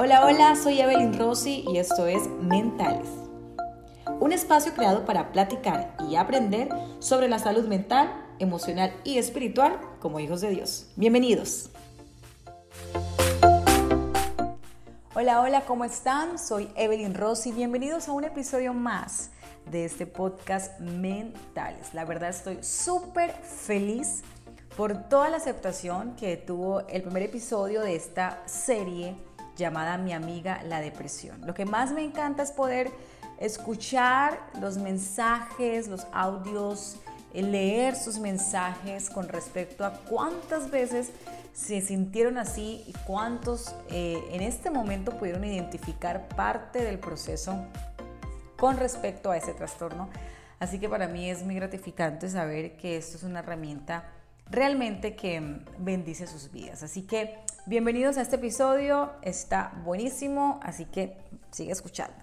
Hola, hola, soy Evelyn Rossi y esto es Mentales. Un espacio creado para platicar y aprender sobre la salud mental, emocional y espiritual como hijos de Dios. Bienvenidos. Hola, hola, ¿cómo están? Soy Evelyn Rossi. Bienvenidos a un episodio más de este podcast Mentales. La verdad estoy súper feliz por toda la aceptación que tuvo el primer episodio de esta serie llamada Mi amiga la depresión. Lo que más me encanta es poder escuchar los mensajes, los audios, leer sus mensajes con respecto a cuántas veces se sintieron así y cuántos eh, en este momento pudieron identificar parte del proceso con respecto a ese trastorno. Así que para mí es muy gratificante saber que esto es una herramienta realmente que bendice sus vidas. Así que bienvenidos a este episodio, está buenísimo, así que sigue escuchando.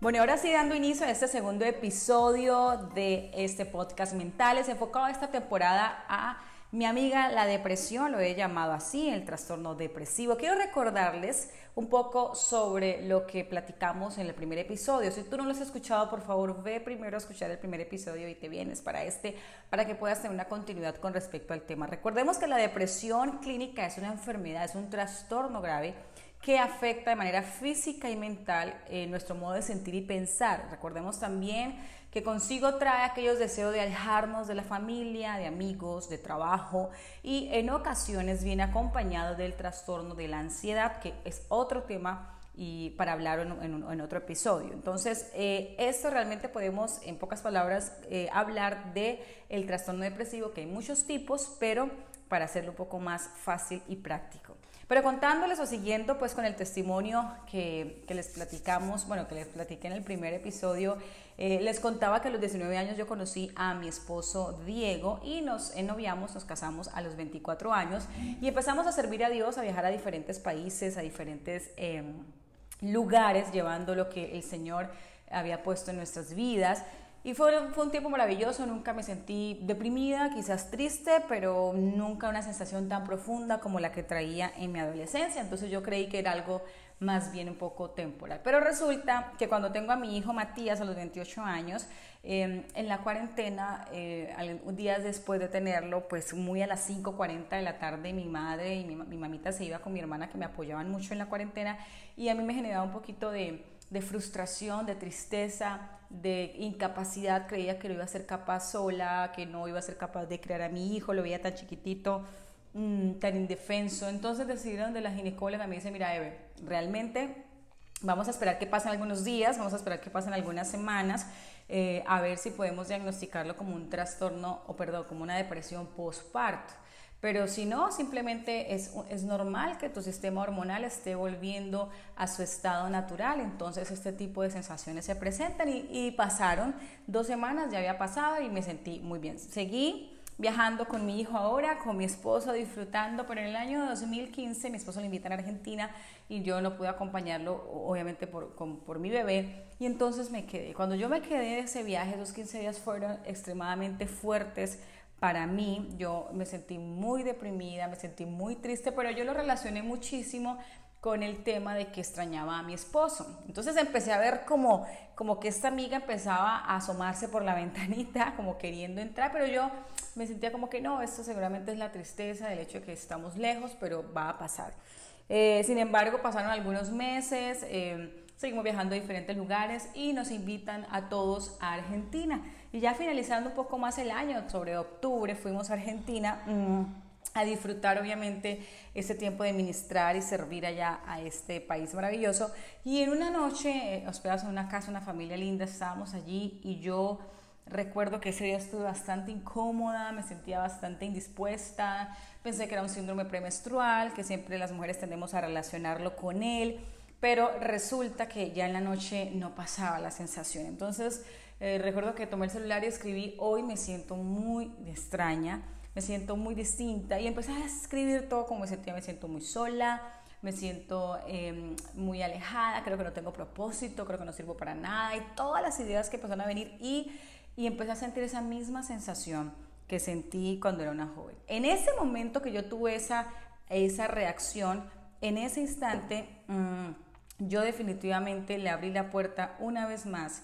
Bueno, ahora sí dando inicio a este segundo episodio de este podcast Mentales, enfocado esta temporada a mi amiga la depresión, lo he llamado así, el trastorno depresivo. Quiero recordarles un poco sobre lo que platicamos en el primer episodio. Si tú no lo has escuchado, por favor, ve primero a escuchar el primer episodio y te vienes para este, para que puedas tener una continuidad con respecto al tema. Recordemos que la depresión clínica es una enfermedad, es un trastorno grave que afecta de manera física y mental eh, nuestro modo de sentir y pensar. Recordemos también que consigo trae aquellos deseos de alejarnos de la familia, de amigos, de trabajo y en ocasiones viene acompañado del trastorno de la ansiedad, que es otro tema y para hablar en, otro episodio. Entonces, eh, esto realmente podemos, en pocas palabras, eh, hablar de el trastorno depresivo, que hay muchos tipos, pero para hacerlo un poco más fácil y práctico. Pero contándoles o siguiendo pues con el testimonio que, que les platicamos, bueno, que les platiqué en el primer episodio, eh, les contaba que a los 19 años yo conocí a mi esposo Diego y nos ennoviamos, nos casamos a los 24 años y empezamos a servir a Dios, a viajar a diferentes países, a diferentes em, lugares, llevando lo que el Señor había puesto en nuestras vidas. Y fue, fue, un tiempo maravilloso, nunca me sentí deprimida, quizás triste, pero nunca una sensación tan profunda como la que traía en mi adolescencia. Entonces yo creí que era algo más bien un poco temporal. Pero resulta que cuando tengo a mi hijo Matías a los 28 años, em, en la cuarentena, eh, días después de tenerlo, pues muy a las 5.40 de la tarde, mi madre y mi, mi mamita se iba con mi hermana que me apoyaban mucho en la cuarentena y a mí me generaba un poquito de de frustración, de tristeza, de incapacidad, creía que no iba a ser capaz sola, que no iba a ser capaz de crear a mi hijo, lo veía tan chiquitito, mm, tan indefenso. Entonces decidieron de la ginecóloga, me dice, mira Eve, realmente vamos a esperar que pasen algunos días, vamos a esperar que pasen algunas semanas, eh, a ver si podemos diagnosticarlo como un trastorno, o perdón, como una depresión postparto. Pero si no, simplemente es, es, normal que tu sistema hormonal esté volviendo a su estado natural. Entonces este tipo de sensaciones se presentan y, pasaron dos semanas, ya había pasado y me sentí muy bien. Seguí viajando con mi hijo ahora, con mi esposo disfrutando, pero en el año 2015 mi esposo le invita a Argentina y yo no pude acompañarlo, obviamente por, por mi bebé. Y entonces me quedé. Cuando yo me quedé de ese viaje, esos 15 días fueron extremadamente fuertes para mí, yo me sentí muy deprimida, me sentí muy triste, pero yo lo relacioné muchísimo con el tema de que extrañaba a mi esposo. Entonces empecé a ver como, como que esta amiga empezaba a asomarse por la ventanita, como queriendo entrar, pero yo me sentía como que no, esto seguramente es la tristeza del hecho de que estamos lejos, pero va a pasar. Eh, sin embargo, pasaron algunos meses, eh, seguimos viajando a diferentes lugares y nos invitan a todos a Argentina. Y ya finalizando un poco más el año, sobre octubre, fuimos a Argentina. Mm, a disfrutar obviamente ese tiempo de ministrar y servir allá a este país maravilloso. Y en una noche, eh, hospedados en una casa, una familia linda, estábamos allí y yo recuerdo que ese día estuve bastante incómoda, me sentía bastante indispuesta, pensé que era un síndrome premenstrual, que siempre las mujeres tendemos a relacionarlo con él, pero resulta que ya en la noche no pasaba la sensación. Entonces, eh, recuerdo que tomé el celular y escribí, hoy me siento muy extraña, me siento muy distinta y empecé a escribir todo como me sentía, me siento muy sola, me siento em, muy alejada, creo que no tengo propósito, creo que no sirvo para nada y todas las ideas que empezaron a venir y y empecé a sentir esa misma sensación que sentí cuando era una joven. En ese momento que yo tuve esa, esa reacción, en ese instante, mm, yo definitivamente le abrí la puerta una vez más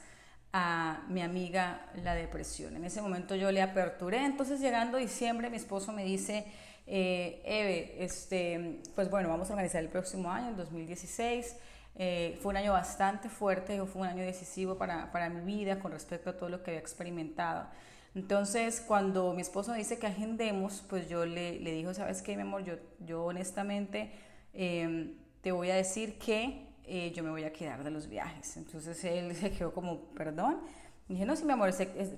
a mi amiga la depresión. En ese momento yo le aperturé, entonces llegando diciembre mi esposo me dice, eh, Eve, este, pues bueno, vamos a organizar el próximo año, el 2016. Eh, fue un año bastante fuerte, fue un año decisivo para, para mi vida con respecto a todo lo que había experimentado. Entonces, cuando mi esposo dice que agendemos, pues yo le, le digo, ¿sabes qué, mi amor? Yo, yo honestamente em, te voy a decir que eh, yo me voy a quedar de los viajes. Entonces él se quedó como, perdón. Y dije, no, sí, mi amor,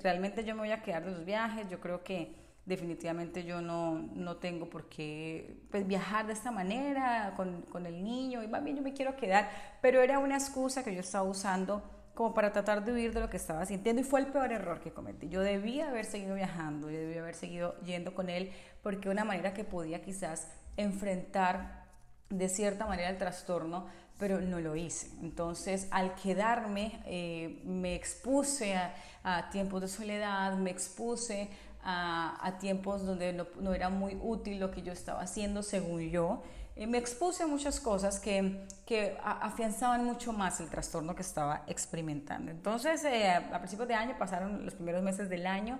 realmente yo me voy a quedar de los viajes. Yo creo que definitivamente yo no, no tengo por qué pues, viajar de esta manera con, con el niño. Y más bien yo me quiero quedar. Pero era una excusa que yo estaba usando como para tratar de huir de lo que estaba sintiendo y fue el peor error que cometí. Yo debía haber seguido viajando, yo debía haber seguido yendo con él porque una manera que podía quizás enfrentar de cierta manera el trastorno, pero no lo hice. Entonces, al quedarme, eh, me expuse a, tiempos de soledad, me expuse a, tiempos donde no, no, era muy útil lo que yo estaba haciendo, según yo, me expuse a muchas cosas que, que afianzaban mucho más el trastorno que estaba experimentando. Entonces, eh, a principios de año, pasaron los primeros meses del año,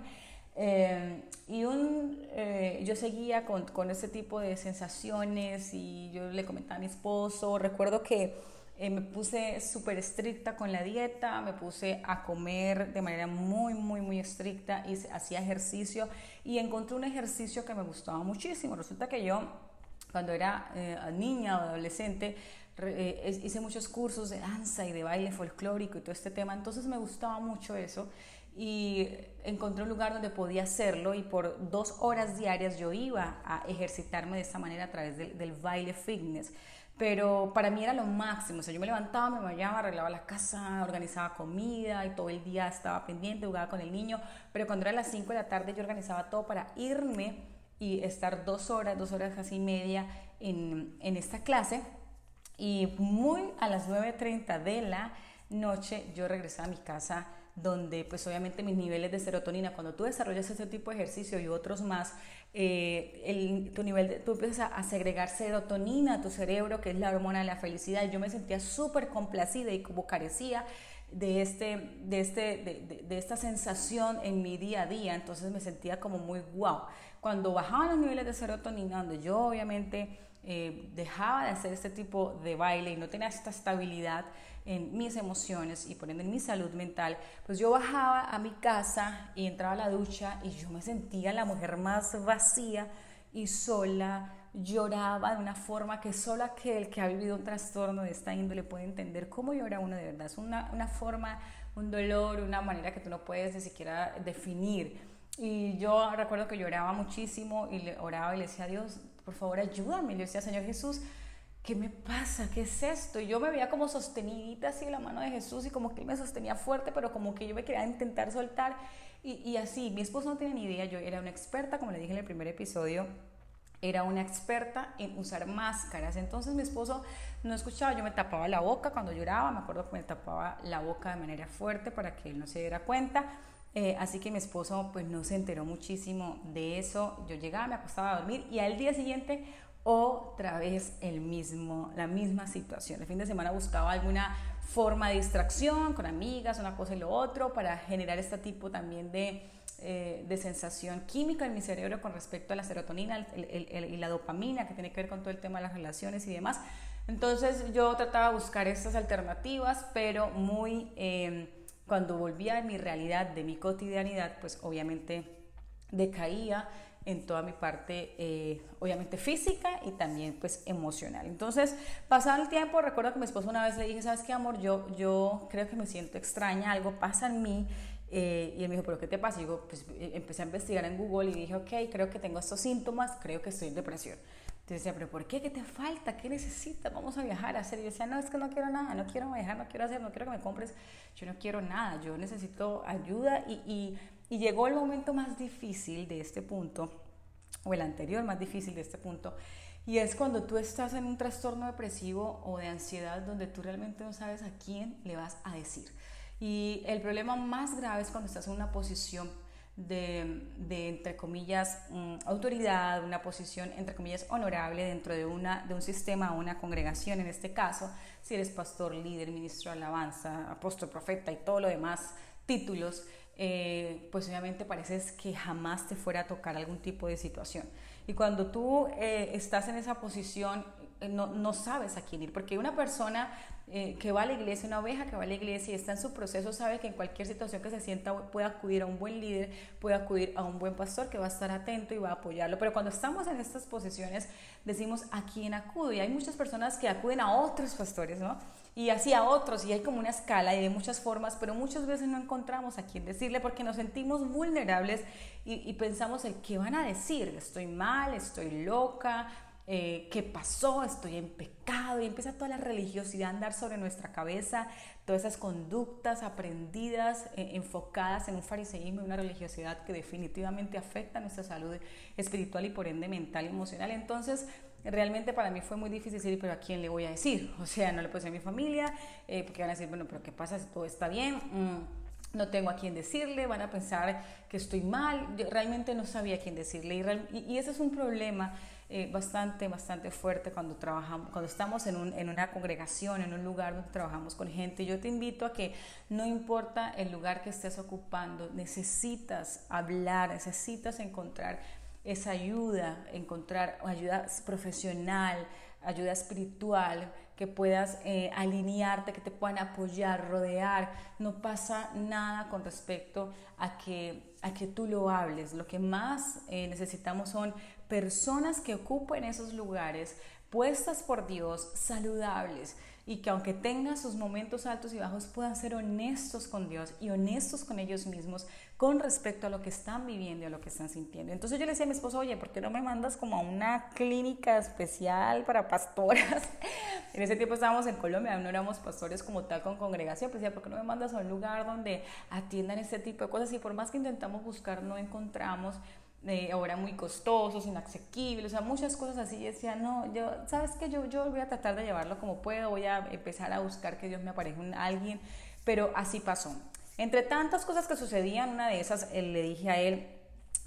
eh, y un, eh, yo seguía con, con ese tipo de sensaciones y yo le comentaba a mi esposo, recuerdo que me puse súper estricta con la dieta, me puse a comer de manera muy, muy, muy estricta y hacía ejercicio y encontré un ejercicio que me gustaba muchísimo. Resulta que yo cuando era eh, niña o adolescente, eh, hice muchos cursos de danza y de baile folclórico y todo este tema, entonces me gustaba mucho eso y encontré un lugar donde podía hacerlo y por dos horas diarias yo iba a ejercitarme de esta manera a través del baile fitness. Pero para mí era lo máximo, o sea, yo me levantaba, me bañaba, arreglaba la casa, organizaba comida y todo el día estaba pendiente, jugaba con el niño, pero cuando era las 5 de la tarde yo organizaba todo para irme y estar dos horas, dos horas casi media en, en esta clase. Y muy a las 9.30 de la noche yo regresé a mi casa donde pues obviamente mis niveles de serotonina, cuando tú desarrollas ese tipo de ejercicio y otros más, eh, tu nivel de, tú empiezas a, segregar serotonina a tu cerebro, que es la hormona de la felicidad. Yo me sentía súper complacida y como carecía de, este, de, este, de, de, esta sensación en mi día a día, entonces me sentía como muy wow. Cuando bajaban los niveles de serotonina, donde yo obviamente eh, dejaba de hacer este tipo de baile y no tenía esta estabilidad en mis emociones y por ende en mi salud mental, pues yo bajaba a mi casa y entraba a la ducha y yo me sentía la mujer más vacía y sola, lloraba de una forma que solo aquel que ha vivido un trastorno de esta índole puede entender cómo llora uno de verdad. Es una, una forma, un dolor, una manera que tú no puedes ni siquiera definir. Y yo recuerdo que lloraba muchísimo y le oraba y le decía a Dios, por favor ayúdame. Y le decía, Señor Jesús, ¿qué me pasa? ¿Qué es esto? Y yo me veía como sostenidita así la mano de Jesús y como que él me sostenía fuerte, pero como que yo me quería intentar soltar. Y, y así, mi esposo no tiene ni idea, yo era una experta, como le dije en el primer episodio, era una experta en usar máscaras. Entonces mi esposo no escuchaba, yo me tapaba la boca cuando lloraba, me acuerdo que me tapaba la boca de manera fuerte para que él no se diera cuenta. Eh, así que mi esposo pues no se enteró muchísimo de eso. Yo llegaba, me acostaba a dormir y al día siguiente otra vez el mismo, la misma situación. El fin de semana buscaba alguna forma de distracción con amigas, una cosa y lo otro, para generar este tipo también de, eh, de sensación química en mi cerebro con respecto a la serotonina y la dopamina, que tiene que ver con todo el tema de las relaciones y demás. Entonces yo trataba de buscar estas alternativas, pero muy... Eh, cuando volvía a mi realidad, de mi cotidianidad, pues obviamente decaía en toda mi parte, eh, obviamente física y también pues emocional. Entonces, pasado el tiempo, recuerdo que mi esposo una vez le dije, ¿sabes qué, amor? Yo, yo creo que me siento extraña, algo pasa en mí. Eh, y él me dijo, ¿pero qué te pasa? Y yo pues, eh, empecé a investigar en Google y dije, ok, creo que tengo estos síntomas, creo que estoy en depresión. Entonces decía, ¿pero por qué? ¿Qué te falta? ¿Qué necesitas? Vamos a viajar a hacer. Y yo decía, no, es que no quiero nada, no quiero viajar, no quiero hacer, no quiero que me compres. Yo no quiero nada, yo necesito ayuda. Y, y, y llegó el momento más difícil de este punto, o el anterior más difícil de este punto, y es cuando tú estás en un trastorno depresivo o de ansiedad donde tú realmente no sabes a quién le vas a decir. Y el problema más grave es cuando estás en una posición de, entre comillas, mm, autoridad, una posición, entre comillas, honorable dentro de, una, de un sistema o una congregación, en este caso, si eres pastor, líder, ministro alabanza, apóstol, profeta y todo lo demás títulos, eh, pues obviamente pareces que jamás te fuera a tocar algún tipo de situación. Y cuando tú eh, estás en esa posición, no, no, sabes a quién ir, porque una persona eh, que va a la iglesia, una oveja que va a la iglesia y está en su proceso, sabe que en cualquier situación que se sienta puede acudir a un buen líder, puede acudir a un buen pastor que va a estar atento y va a apoyarlo. Pero cuando estamos en estas posiciones, decimos a quién acudo. Y hay muchas personas que acuden a otros pastores, ¿no? Y así a otros, y hay como una escala y de muchas formas, pero muchas veces no encontramos a quién decirle porque nos sentimos vulnerables y, y pensamos el qué van a decir, estoy mal, estoy loca, eh, qué pasó, estoy en pecado y empieza toda la religiosidad a andar sobre nuestra cabeza, todas esas conductas aprendidas, eh, enfocadas en un fariseísmo y una religiosidad que definitivamente afecta nuestra salud espiritual y por ende mental y emocional. Entonces, realmente para mí fue muy difícil decir, pero ¿a quién le voy a decir? O sea, no le puedo decir a mi familia, eh, porque van a decir, bueno, pero ¿qué pasa si todo está bien? Mm no tengo a quién decirle, van a pensar que estoy mal, yo realmente no sabía a quién decirle y, y ese es un problema eh, bastante, bastante fuerte cuando trabajamos, cuando estamos en, un, en, una congregación, en un lugar donde trabajamos con gente. Yo te invito a que no importa el lugar que estés ocupando, necesitas hablar, necesitas encontrar esa ayuda, encontrar ayuda profesional, ayuda espiritual, que puedas eh, alinearte, que te puedan apoyar, rodear. No pasa nada con respecto a que, a que tú lo hables. Lo que más eh, necesitamos son personas que ocupen esos lugares, puestas por Dios, saludables y que aunque tengan sus momentos altos y bajos puedan ser honestos con Dios y honestos con ellos mismos con respecto a lo que están viviendo y a lo que están sintiendo. Entonces yo le decía a mi esposo, oye, ¿por qué no me mandas como a una clínica especial para pastoras? en ese tiempo estábamos en Colombia, no éramos pastores como tal con congregación, pues decía, ¿por qué no me mandas a un lugar donde atiendan este tipo de cosas? Y por más que intentamos buscar, no encontramos eh, ahora muy costosos, inasequibles, o sea, muchas cosas así. Y decía, no, yo, ¿sabes qué? Yo, yo voy a tratar de llevarlo como puedo, voy a empezar a buscar que Dios me aparezca en alguien, pero así pasó. Entre tantas cosas que sucedían, una de esas eh, le dije a él,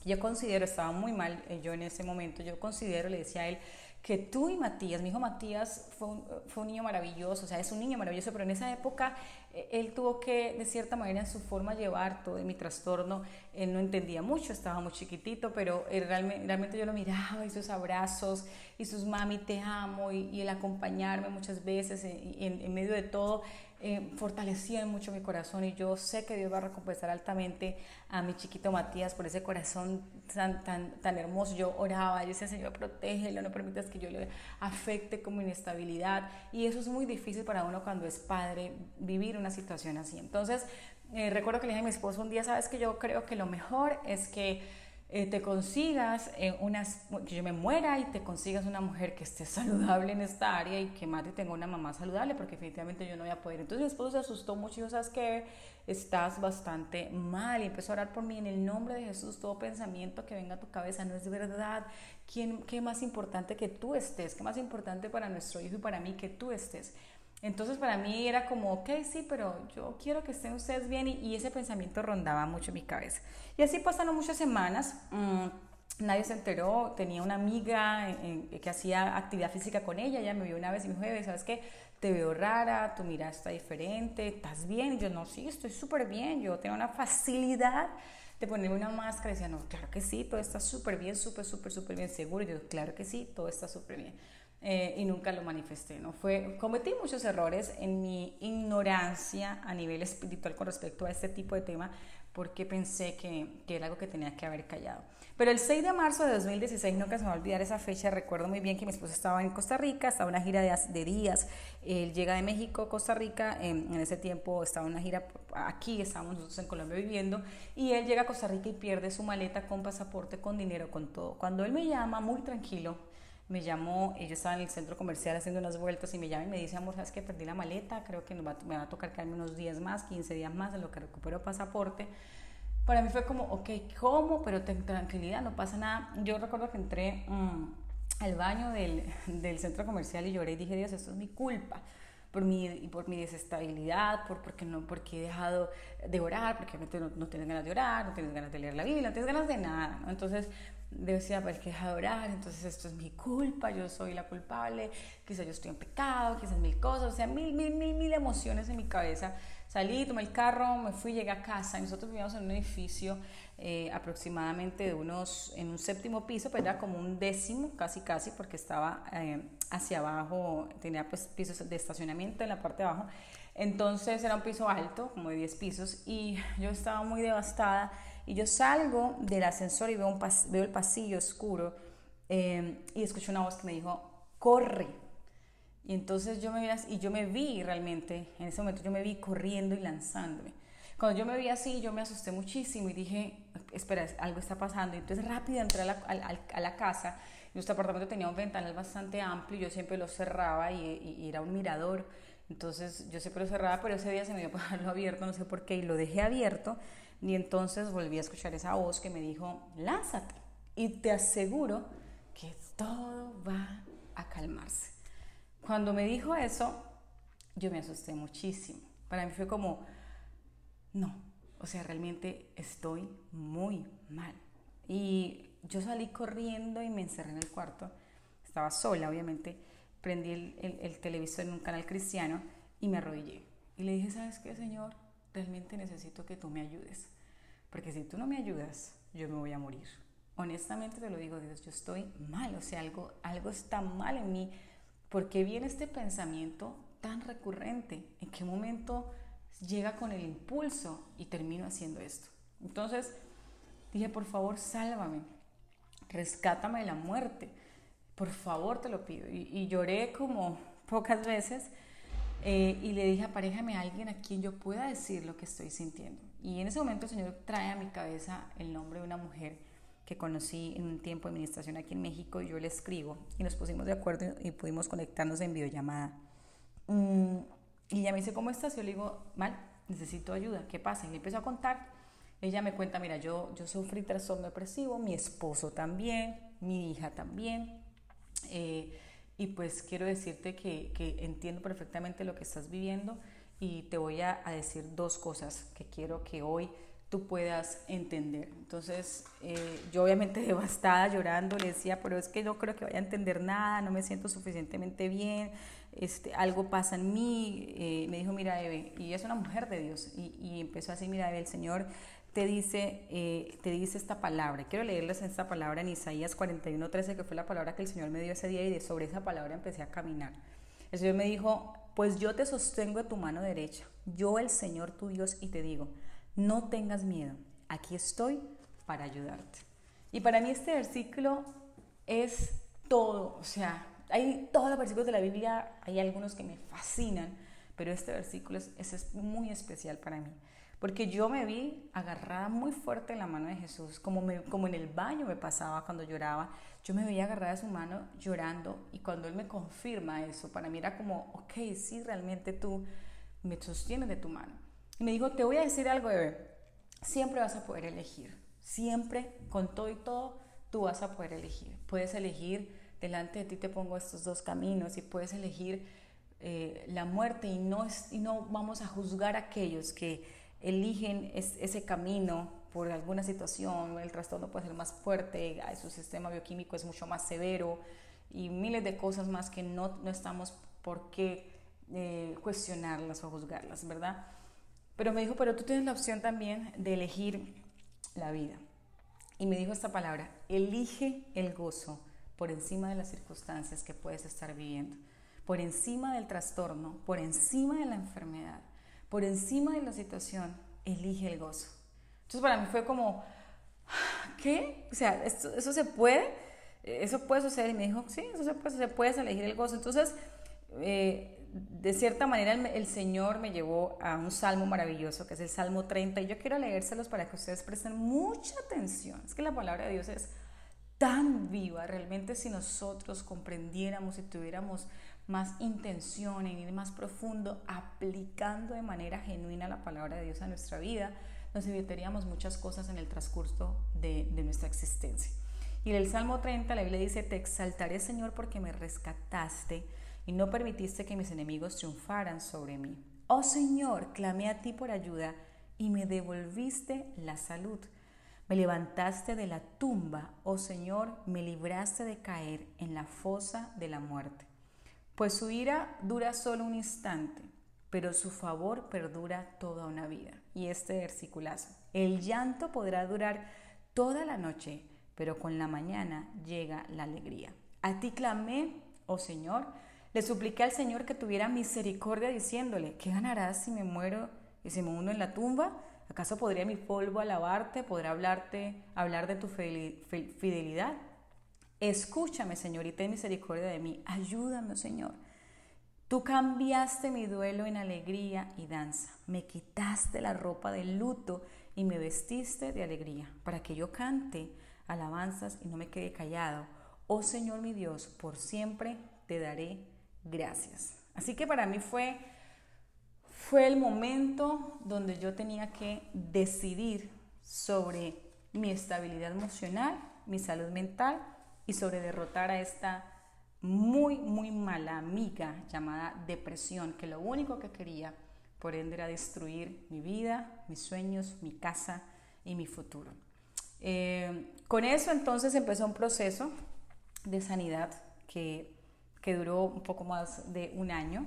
yo considero, estaba muy mal eh, yo en ese momento, yo considero, le decía a él, que tú y Matías, mi hijo Matías fue un, fue un, niño maravilloso, o sea, es un niño maravilloso, pero en esa época él tuvo que, de cierta manera, en su forma llevar todo mi trastorno. Él no entendía mucho, estaba muy chiquitito, pero realmente, realmente, yo lo miraba y sus abrazos y sus mami, te amo, y, el acompañarme muchas veces en, en medio de todo eh, fortalecía mucho mi corazón y yo sé que Dios va a recompensar altamente a mi chiquito Matías por ese corazón tan, tan, tan hermoso. Yo oraba, yo decía, Señor, protégelo, no permitas que yo le afecte como inestabilidad. Y eso es muy difícil para uno cuando es padre, vivir una situación así. Entonces, eh, recuerdo que le dije a mi esposo un día, sabes que yo creo que lo mejor es que eh, te consigas eh, unas, que yo me muera y te consigas una mujer que esté saludable en esta área y que más tenga una mamá saludable, porque definitivamente yo no voy a poder. Entonces mi esposo se asustó mucho y dijo, ¿sabes qué? Estás bastante mal y empezó a orar por mí en el nombre de Jesús. Todo pensamiento que venga a tu cabeza no es verdad. ¿Quién, ¿Qué más importante que tú estés? ¿Qué más importante para nuestro hijo y para mí que tú estés? Entonces para mí era como, ok, sí, pero yo quiero que estén ustedes bien y, ese pensamiento rondaba mucho en mi cabeza. Y así pasaron muchas semanas. Mm, nadie se enteró, tenía una amiga que hacía actividad física con ella, ella me vio una vez y me dijo, ¿sabes qué? Te veo rara, tu mirada está diferente, ¿estás bien? yo no, sí, estoy súper bien, yo tengo una facilidad de ponerme una máscara y decía, no, claro que sí, todo está súper bien, súper, súper, súper bien, seguro. Y yo, claro que sí, todo está súper bien. Eh, y nunca lo manifesté. ¿no? Fue, cometí muchos errores en mi ignorancia a nivel espiritual con respecto a este tipo de tema porque pensé que, que, era algo que tenía que haber callado. Pero el 6 de marzo de 2016, nunca se me va a olvidar esa fecha, recuerdo muy bien que mi esposo estaba en Costa Rica, estaba en una gira de, de días, él llega de México Costa Rica, en, en, ese tiempo estaba en una gira aquí, estábamos nosotros en Colombia viviendo, y él llega a Costa Rica y pierde su maleta con pasaporte, con dinero, con todo. Cuando él me llama, muy tranquilo, me llamó, yo estaba en el centro comercial haciendo unas vueltas y me llama y me dice, amor, ¿sabes que perdí la maleta? Creo que me va a tocar quedarme unos días más, 15 días más en lo que recupero pasaporte. Para mí fue como, ok, ¿cómo? Pero ten tranquilidad, no pasa nada. Yo recuerdo que entré mm, al baño del, del, centro comercial y lloré y dije, Dios, esto es mi culpa. Por mi, por mi desestabilidad, por, porque, no, porque he dejado de orar, porque no, no tienes ganas de orar, no tienes ganas de leer la Biblia, no tienes ganas de nada. ¿no? Entonces decía, pues que deja de orar, entonces esto es mi culpa, yo soy la culpable, quizás yo estoy en pecado, quizás mil cosas, o sea, mil, mil, mil, mil emociones en mi cabeza. Salí, tomé el carro, me fui, llegué a casa nosotros vivíamos en un edificio eh, aproximadamente de unos, en un séptimo piso, pero era como un décimo, casi casi, porque estaba eh, hacia abajo, tenía pues pisos de estacionamiento en la parte de abajo. Entonces era un piso alto, como de 10 pisos, y yo estaba muy devastada y yo salgo del ascensor y veo, un el pasillo oscuro eh, y escucho una voz que me dijo, corre. Y entonces yo me, vi, y yo me vi realmente, en ese momento yo me vi corriendo y lanzándome. Cuando yo me vi así, yo me asusté muchísimo y dije, espera, algo está pasando. Y entonces rápido entré a la, a, la casa. Nuestro apartamento tenía un ventanal bastante amplio, yo siempre lo cerraba y, y, era un mirador. Entonces yo siempre lo cerraba, pero ese día se me dio dejarlo abierto, no sé por qué, y lo dejé abierto. Y entonces volví a escuchar esa voz que me dijo, lánzate. Y te aseguro que todo va a calmarse. Cuando me dijo eso, yo me asusté muchísimo. Para mí fue como, no, o sea, realmente estoy muy mal. Y yo salí corriendo y me encerré en el cuarto. Estaba sola, obviamente. Prendí el, el televisor en un canal cristiano y me arrodillé. Y le dije, ¿sabes qué, Señor? realmente necesito que tú me ayudes, porque si tú no me ayudas, yo me voy a morir. Honestamente te lo digo, Dios, yo estoy mal, o sea, algo, algo está mal en mí. ¿Por qué viene este pensamiento tan recurrente? ¿En qué momento llega con el impulso y termino haciendo esto? Entonces dije, por favor, sálvame, rescátame de la muerte, por favor te lo pido. Y, lloré como pocas veces eh, y le dije, aparéjame a alguien a quien yo pueda decir lo que estoy sintiendo. Y en ese momento el Señor trae a mi cabeza el nombre de una mujer que conocí en un tiempo de administración aquí en México y yo le escribo y nos pusimos de acuerdo y pudimos conectarnos en videollamada. Mm, y ella me dice, ¿cómo estás? Yo le digo, mal, necesito ayuda, ¿qué pasa? Y le empezó a contar. Ella me cuenta, mira, yo, yo sufrí trastorno depresivo, mi esposo también, mi hija también. Eh, y pues quiero decirte que, entiendo perfectamente lo que estás viviendo y te voy a, decir dos cosas que quiero que hoy tú puedas entender. Entonces, eh, yo obviamente devastada, llorando, le decía, pero es que no creo que vaya a entender nada, no me siento suficientemente bien, este, algo pasa en mí. Eh, me dijo, mira, Eve, y es una mujer de Dios, y, y empezó así, mira, Eve, el Señor te dice, eh, te dice esta palabra. Quiero leerles esta palabra en Isaías 41:13, que fue la palabra que el Señor me dio ese día y de sobre esa palabra empecé a caminar. El Señor me dijo, pues yo te sostengo de tu mano derecha, yo el Señor tu Dios, y te digo, no tengas miedo, aquí estoy para ayudarte. Y para mí este versículo es todo, o sea, hay todos los versículos de la Biblia, hay algunos que me fascinan, pero este versículo es, es muy especial para mí porque yo me vi agarrada muy fuerte en la mano de Jesús, como, como en el baño me pasaba cuando lloraba, yo me veía agarrada de su mano llorando y cuando Él me confirma eso, para mí era como, ok, sí, realmente tú me sostienes de tu mano. Y me dijo, te voy a decir algo, bebé, siempre vas a poder elegir, siempre, con todo y todo, tú vas a poder elegir. Puedes elegir, delante de ti te pongo estos dos caminos y puedes elegir eh, la muerte y no, y no vamos a juzgar a aquellos que eligen ese camino por alguna situación, el trastorno puede ser más fuerte, su sistema bioquímico es mucho más severo y miles de cosas más que no, no estamos por qué eh, cuestionarlas o juzgarlas, ¿verdad? Pero me dijo, pero tú tienes la opción también de elegir la vida. Y me dijo esta palabra, elige el gozo por encima de las circunstancias que puedes estar viviendo, por encima del trastorno, por encima de la enfermedad por encima de la situación, elige el gozo. Entonces para mí fue como, ¿qué? O sea, ¿eso se puede? ¿Eso puede suceder? Y me dijo, sí, eso se puede, se puede elegir el gozo. Entonces, eh, de cierta manera el, Señor me llevó a un salmo maravilloso, que es el Salmo 30, y yo quiero leérselos para que ustedes presten mucha atención. Es que la palabra de Dios es tan viva, realmente si nosotros comprendiéramos y tuviéramos más intención, en ir más profundo, aplicando de manera genuina la palabra de Dios a nuestra vida, nos evitaríamos muchas cosas en el transcurso de, nuestra existencia. Y en el Salmo 30 la Biblia dice, te exaltaré Señor porque me rescataste y no permitiste que mis enemigos triunfaran sobre mí. Oh Señor, clamé a ti por ayuda y me devolviste la salud. Me levantaste de la tumba, oh Señor, me libraste de caer en la fosa de la muerte. Pues su ira dura solo un instante, pero su favor perdura toda una vida. Y este versículazo, el llanto podrá durar toda la noche, pero con la mañana llega la alegría. A ti clamé, oh Señor, le supliqué al Señor que tuviera misericordia diciéndole, ¿qué ganarás si me muero y si me hundo en la tumba? ¿Acaso podría mi polvo alabarte? ¿Podrá hablarte, hablar de tu fidelidad? Escúchame, Señor, y ten misericordia de mí. Ayúdame, Señor. Tú cambiaste mi duelo en alegría y danza. Me quitaste la ropa de luto y me vestiste de alegría, para que yo cante alabanzas y no me quede callado. Oh Señor mi Dios, por siempre te daré gracias. Así que para mí fue fue el momento donde yo tenía que decidir sobre mi estabilidad emocional, mi salud mental y sobre derrotar a esta muy, muy mala amiga llamada depresión, que lo único que quería, por ende, era destruir mi vida, mis sueños, mi casa y mi futuro. Eh, con eso entonces empezó un proceso de sanidad que, que duró un poco más de un año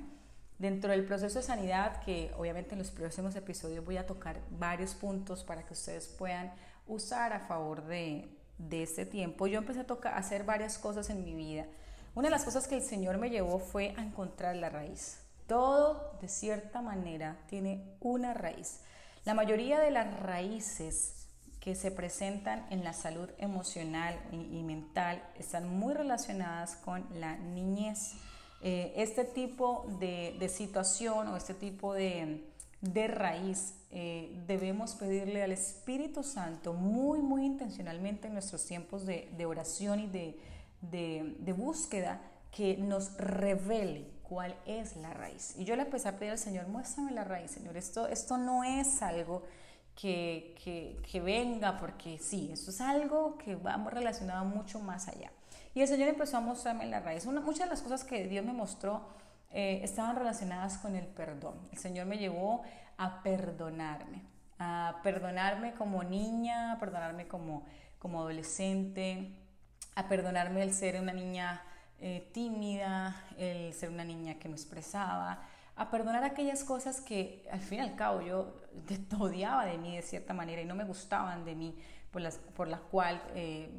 Dentro del proceso de sanidad, que obviamente en los próximos episodios voy a tocar varios puntos para que ustedes puedan usar a favor de, de este tiempo, yo empecé a, tocar, a hacer varias cosas en mi vida. Una de las cosas que el Señor me llevó fue a encontrar la raíz. Todo, de cierta manera, tiene una raíz. La mayoría de las raíces que se presentan en la salud emocional y, mental están muy relacionadas con la niñez. Eh, este tipo de, situación o este tipo de, raíz eh, debemos pedirle al Espíritu Santo muy, muy intencionalmente en nuestros tiempos de, oración y de, búsqueda que nos revele cuál es la raíz. Y yo le empecé a pedir al Señor, muéstrame la raíz, Señor. Esto, esto no es algo que, que venga porque sí, esto es algo que va relacionado mucho más allá. Y el Señor empezó a mostrarme la raíz. muchas de las cosas que Dios me mostró eh, estaban relacionadas con el perdón. El Señor me llevó a perdonarme, a perdonarme como niña, a perdonarme como, como adolescente, a perdonarme el ser una niña eh, tímida, el ser una niña que no expresaba, a perdonar aquellas cosas que al fin y al cabo yo odiaba de mí de cierta manera y no me gustaban de mí, por las, por las cuales eh,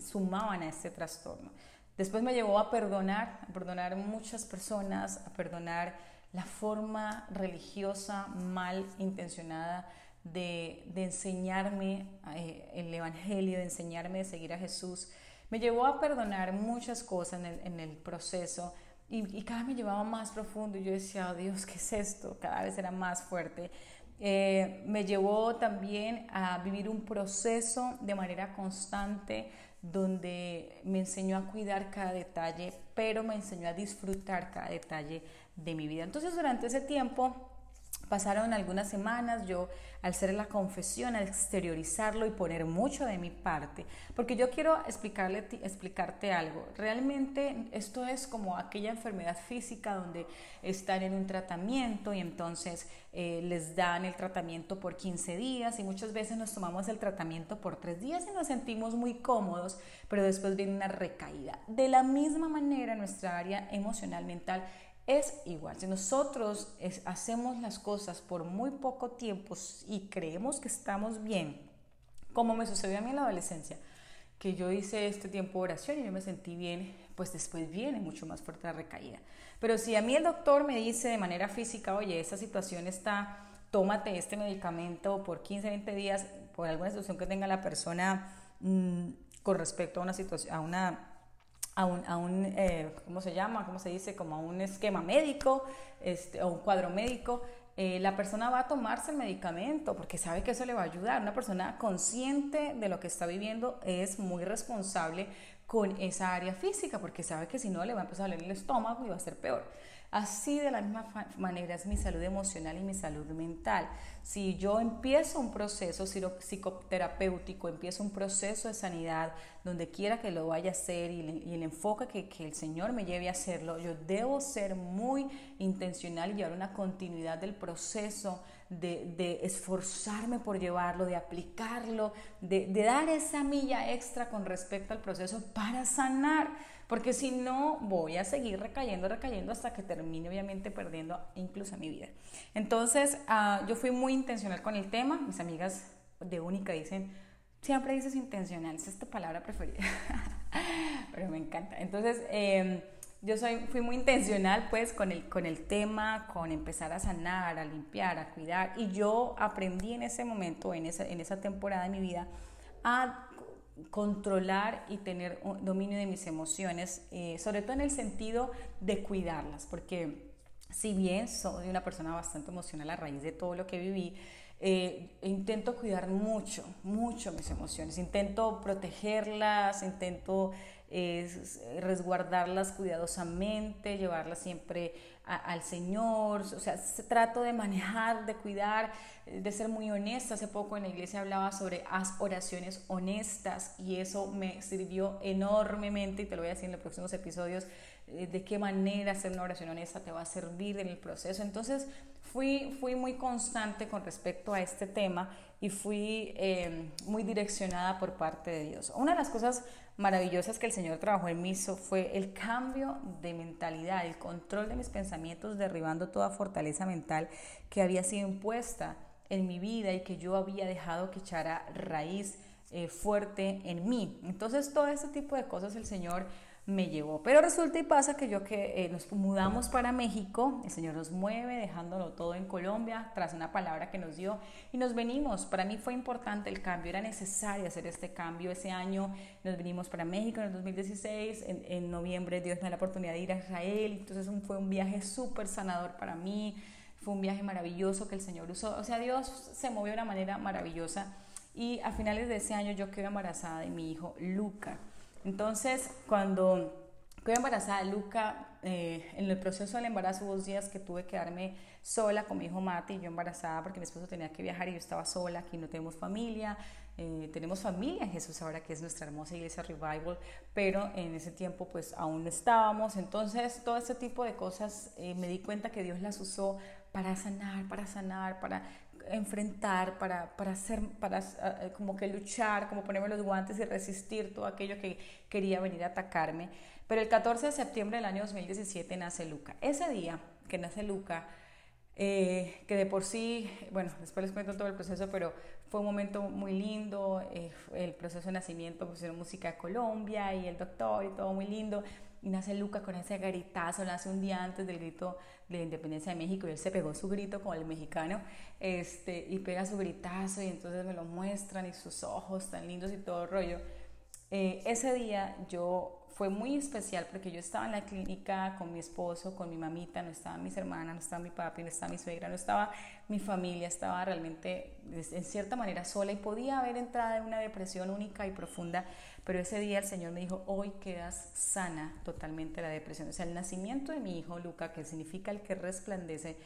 sumaban a este trastorno. Después me llevó a perdonar, a perdonar muchas personas, a perdonar la forma religiosa mal intencionada de, enseñarme eh, el Evangelio, de enseñarme a seguir a Jesús. Me llevó a perdonar muchas cosas en el, proceso y, cada vez me llevaba más profundo y yo decía, oh, Dios, ¿qué es esto? Cada vez era más fuerte. Eh, me llevó también a vivir un proceso de manera constante donde me enseñó a cuidar cada detalle, pero me enseñó a disfrutar cada detalle de mi vida. Entonces durante ese tiempo pasaron algunas semanas, yo al hacer la confesión, al exteriorizarlo y poner mucho de mi parte, porque yo quiero explicarle, explicarte algo. Realmente esto es como aquella enfermedad física donde están en un tratamiento y entonces eh, les dan el tratamiento por 15 días y muchas veces nos tomamos el tratamiento por 3 días y nos sentimos muy cómodos, pero después viene una recaída. De la misma manera, nuestra área emocional, mental, es igual. Si nosotros hacemos las cosas por muy poco tiempo y creemos que estamos bien, como me sucedió a mí en la adolescencia, que yo hice este tiempo de oración y yo me sentí bien, pues después viene mucho más fuerte la recaída. Pero si a mí el doctor me dice de manera física, oye, esa situación está, tómate este medicamento por 15, 20 días, por alguna situación que tenga la persona mm, con respecto a una situación, a una a un, a un eh, ¿cómo se llama? ¿Cómo se dice? Como a un esquema médico este, o un cuadro médico, eh, la persona va a tomarse el medicamento porque sabe que eso le va a ayudar. Una persona consciente de lo que está viviendo es muy responsable con esa área física porque sabe que si no le va a empezar a doler el estómago y va a ser peor. Así de la misma manera es mi salud emocional y mi salud mental. Si yo empiezo un proceso psicoterapéutico, empiezo un proceso de sanidad, donde quiera que lo vaya a hacer y, el enfoque que, el Señor me lleve a hacerlo, yo debo ser muy intencional y llevar una continuidad del proceso, de, de esforzarme por llevarlo, de aplicarlo, de, de dar esa milla extra con respecto al proceso para sanar porque si no voy a seguir recayendo, recayendo hasta que termine obviamente perdiendo incluso mi vida. Entonces uh, yo fui muy intencional con el tema, mis amigas de Única dicen, siempre dices intencional, es esta palabra preferida, pero me encanta. Entonces eh, yo soy, fui muy intencional pues con el, con el tema, con empezar a sanar, a limpiar, a cuidar y yo aprendí en ese momento, en esa, en esa temporada de mi vida, a controlar y tener dominio de mis emociones, eh, sobre todo en el sentido de cuidarlas, porque si bien soy una persona bastante emocional a raíz de todo lo que viví, eh, intento cuidar mucho, mucho mis emociones, intento protegerlas, intento eh, resguardarlas cuidadosamente, llevarlas siempre al Señor, o sea, trato de manejar, de cuidar, de ser muy honesta. Hace poco en la iglesia hablaba sobre haz oraciones honestas y eso me sirvió enormemente y te lo voy a decir en los próximos episodios eh, de qué manera hacer una oración honesta te va a servir en el proceso. Entonces fui, fui muy constante con respecto a este tema y fui eh, muy direccionada por parte de Dios. Una de las cosas maravillosas que el Señor trabajó en mí fue el cambio de mentalidad, el control de mis pensamientos, derribando toda fortaleza mental que había sido impuesta en mi vida y que yo había dejado que echara raíz eh, fuerte en mí. Entonces todo ese tipo de cosas el Señor me llevó. Pero resulta y pasa que yo que eh, nos mudamos para México, el Señor nos mueve dejándolo todo en Colombia tras una palabra que nos dio y nos venimos. Para mí fue importante el cambio, era necesario hacer este cambio. Ese año nos venimos para México en el 2016, en, en noviembre Dios me dio la oportunidad de ir a Israel, entonces fue un viaje súper sanador para mí, fue un viaje maravilloso que el Señor usó. O sea, Dios se movió de una manera maravillosa y a finales de ese año yo quedé embarazada de mi hijo Luca. Entonces, cuando quedé embarazada, Luca, eh, en el proceso del embarazo hubo días que tuve que quedarme sola con mi hijo Mati, yo embarazada porque mi esposo tenía que viajar y yo estaba sola, aquí no tenemos familia, eh, tenemos familia en Jesús ahora que es nuestra hermosa iglesia Revival, pero en ese tiempo pues aún no estábamos, entonces todo ese tipo de cosas eh, me di cuenta que Dios las usó para sanar, para sanar, para enfrentar, para, para hacer, para eh, como que luchar, como ponerme los guantes y resistir todo aquello que quería venir a atacarme. Pero el 14 de septiembre del año 2017 nace Luca. Ese día que nace Luca, eh, que de por sí, bueno, después les cuento todo el proceso, pero fue un momento muy lindo, eh, el proceso de nacimiento, pusieron música de Colombia y el doctor y todo muy lindo y nace Luca con ese gritazo, nace un día antes del grito de la independencia de México y él se pegó su grito como el mexicano este, y pega su gritazo y entonces me lo muestran y sus ojos tan lindos y todo el rollo. Eh, ese día yo fue muy especial porque yo estaba en la clínica con mi esposo, con mi mamita, no estaban mis hermanas, no estaba mi papi, no estaba mi suegra, no estaba mi familia, estaba realmente en cierta manera sola y podía haber entrado en una depresión única y profunda pero ese día el Señor me dijo, hoy quedas sana totalmente la depresión. O sea, el nacimiento de mi hijo Luca, que significa el que resplandece,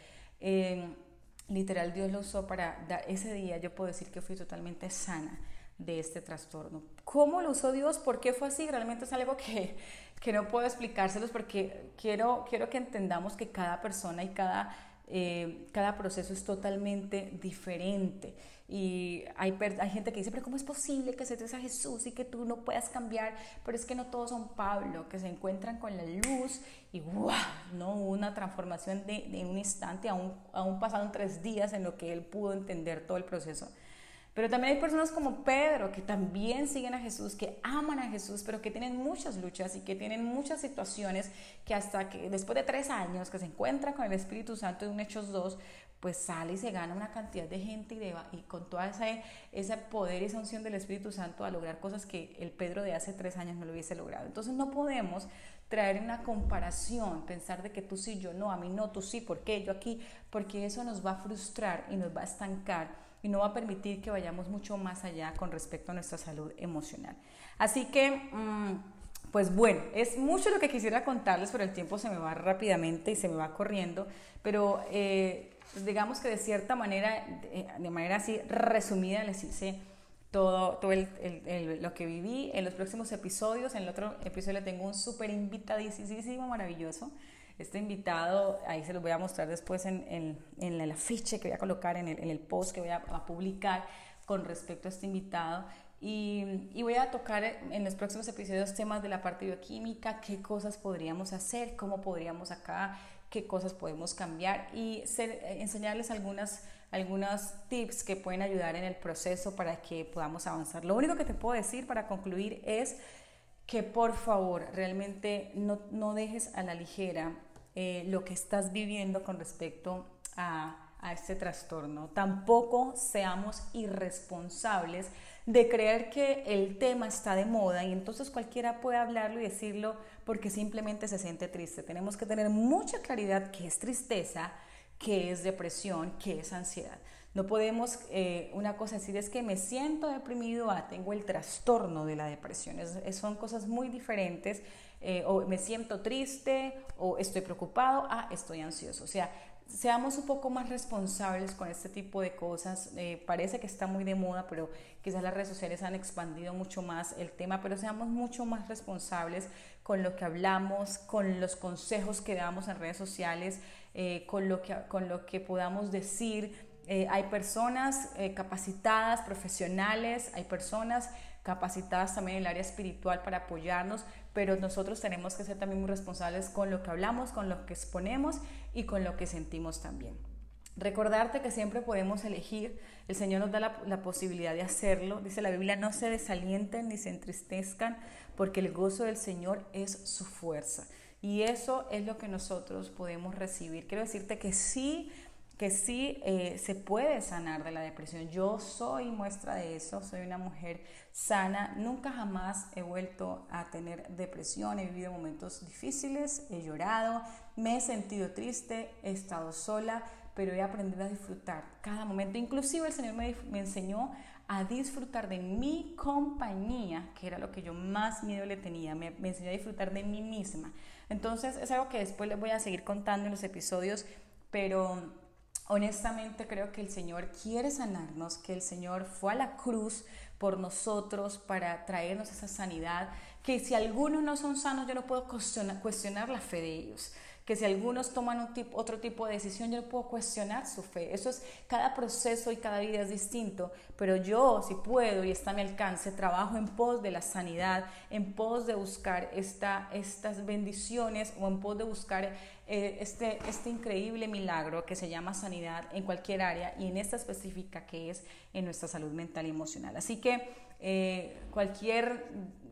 literal Dios lo usó para dar, ese día yo puedo decir que fui totalmente sana de este trastorno. ¿Cómo lo usó Dios? ¿Por qué fue así? Realmente es algo que, que no puedo explicárselos porque quiero, quiero que entendamos que cada persona y cada, eh, cada proceso es totalmente diferente. Y hay, hay gente que dice, pero ¿cómo es posible que aceptes a Jesús y que tú no puedas cambiar? Pero es que no todos son Pablo, que se encuentran con la luz y ¡guau! ¿no? Una transformación de, de un instante, aún, aún pasaron tres días en lo que él pudo entender todo el proceso. Pero también hay personas como Pedro que también siguen a Jesús, que aman a Jesús, pero que tienen muchas luchas y que tienen muchas situaciones que hasta que después de tres años que se encuentran con el Espíritu Santo de un Hechos 2, pues sale y se gana una cantidad de gente y, de, y con toda esa, ese poder y esa unción del Espíritu Santo a lograr cosas que el Pedro de hace tres años no lo hubiese logrado. Entonces no podemos traer una comparación, pensar de que tú sí, yo no, a mí no, tú sí, ¿por qué? Yo aquí, porque eso nos va a frustrar y nos va a estancar y no va a permitir que vayamos mucho más allá con respecto a nuestra salud emocional. Así que mm, pues bueno, es mucho lo que quisiera contarles, pero el tiempo se me va rápidamente y se me va corriendo, pero eh, digamos que de cierta manera, de, manera así resumida, les hice todo, todo lo que viví en los próximos episodios. En el otro episodio tengo un súper invitadísimo, maravilloso. Este invitado, ahí se los voy a mostrar después en, en, el afiche que voy a colocar, en el, en el post que voy a, a publicar con respecto a este invitado. Y, voy a tocar en los próximos episodios temas de la parte bioquímica, qué cosas podríamos hacer, cómo podríamos acá, qué cosas podemos cambiar y enseñarles algunas, algunos tips que pueden ayudar en el proceso para que podamos avanzar. Lo único que te puedo decir para concluir es que por favor realmente no, no dejes a la ligera eh, lo que estás viviendo con respecto a, a este trastorno. Tampoco seamos irresponsables de creer que el tema está de moda y entonces cualquiera puede hablarlo y decirlo porque simplemente se siente triste. Tenemos que tener mucha claridad qué es tristeza, qué es depresión, qué es ansiedad. No podemos, eh, una cosa decir es que me siento deprimido, ah, tengo el trastorno de la depresión. son cosas muy diferentes. Eh, o me siento triste, o estoy preocupado, ah, estoy ansioso. O sea, seamos un poco más responsables con este tipo de cosas. Eh, parece que está muy de moda, pero quizás las redes sociales han expandido mucho más el tema, pero seamos mucho más responsables con lo que hablamos, con los consejos que damos en redes sociales, con, lo que, con lo que podamos decir. Eh, hay personas capacitadas, profesionales, hay personas capacitadas también en el área espiritual para apoyarnos, pero nosotros tenemos que ser también muy responsables con lo que hablamos, con lo que exponemos y con lo que sentimos también. Recordarte que siempre podemos elegir, el Señor nos da la, posibilidad de hacerlo. Dice la Biblia, no se desalienten ni se entristezcan, porque el gozo del Señor es su fuerza. Y eso es lo que nosotros podemos recibir. Quiero decirte que sí que sí eh, se puede sanar de la depresión. Yo soy muestra de eso, soy una mujer sana, nunca jamás he vuelto a tener depresión, he vivido momentos difíciles, he llorado, me he sentido triste, he estado sola, pero he aprendido a disfrutar cada momento. Inclusive el Señor me, enseñó a disfrutar de mi compañía, que era lo que yo más miedo le tenía, me, me enseñó a disfrutar de mí misma. Entonces es algo que después les voy a seguir contando en los episodios, pero honestamente creo que el Señor quiere sanarnos, que el Señor fue a la cruz por nosotros para traernos esa sanidad, que si algunos no son sanos yo no puedo cuestionar, la fe de ellos que si algunos toman otro tipo de decisión, yo no puedo cuestionar su fe. Eso es, cada proceso y cada vida es distinto, pero yo, si puedo y está a mi alcance, trabajo en pos de la sanidad, en pos de buscar esta, estas bendiciones o en pos de buscar eh, este, este increíble milagro que se llama sanidad en cualquier área y en esta específica que es en nuestra salud mental y emocional. Así que eh, cualquier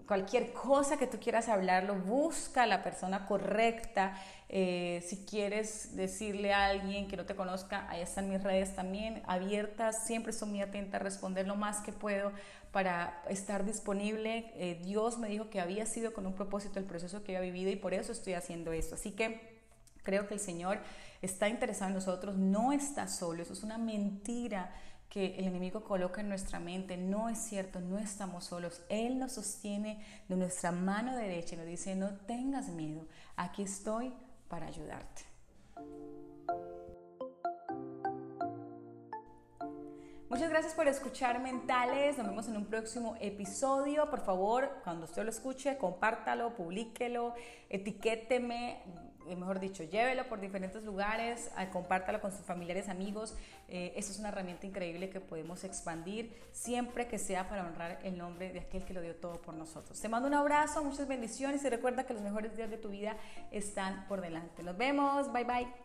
cualquier cosa que tú quieras hablarlo, busca a la persona correcta. Eh, si quieres decirle a alguien que no te conozca, ahí están mis redes también abiertas. Siempre estoy muy atenta a responder lo más que puedo para estar disponible. Eh, Dios me dijo que había sido con un propósito el proceso que había vivido y por eso estoy haciendo esto. Así que creo que el Señor está interesado en nosotros, no está solo. Eso es una mentira que el enemigo coloca en nuestra mente. No es cierto, no estamos solos. Él nos sostiene de nuestra mano derecha y nos dice, no tengas miedo, aquí estoy para ayudarte. Muchas gracias por escuchar Mentales. Nos vemos en un próximo episodio. Por favor, cuando usted lo escuche, compártalo, publíquelo, etiquéteme mejor dicho, llévelo por diferentes lugares, compártalo con sus familiares, amigos. Eh, es una herramienta increíble que podemos expandir siempre que sea para honrar el nombre de aquel que lo dio todo por nosotros. Te mando un abrazo, muchas bendiciones y recuerda que los mejores días de tu vida están por delante. Nos vemos, bye bye.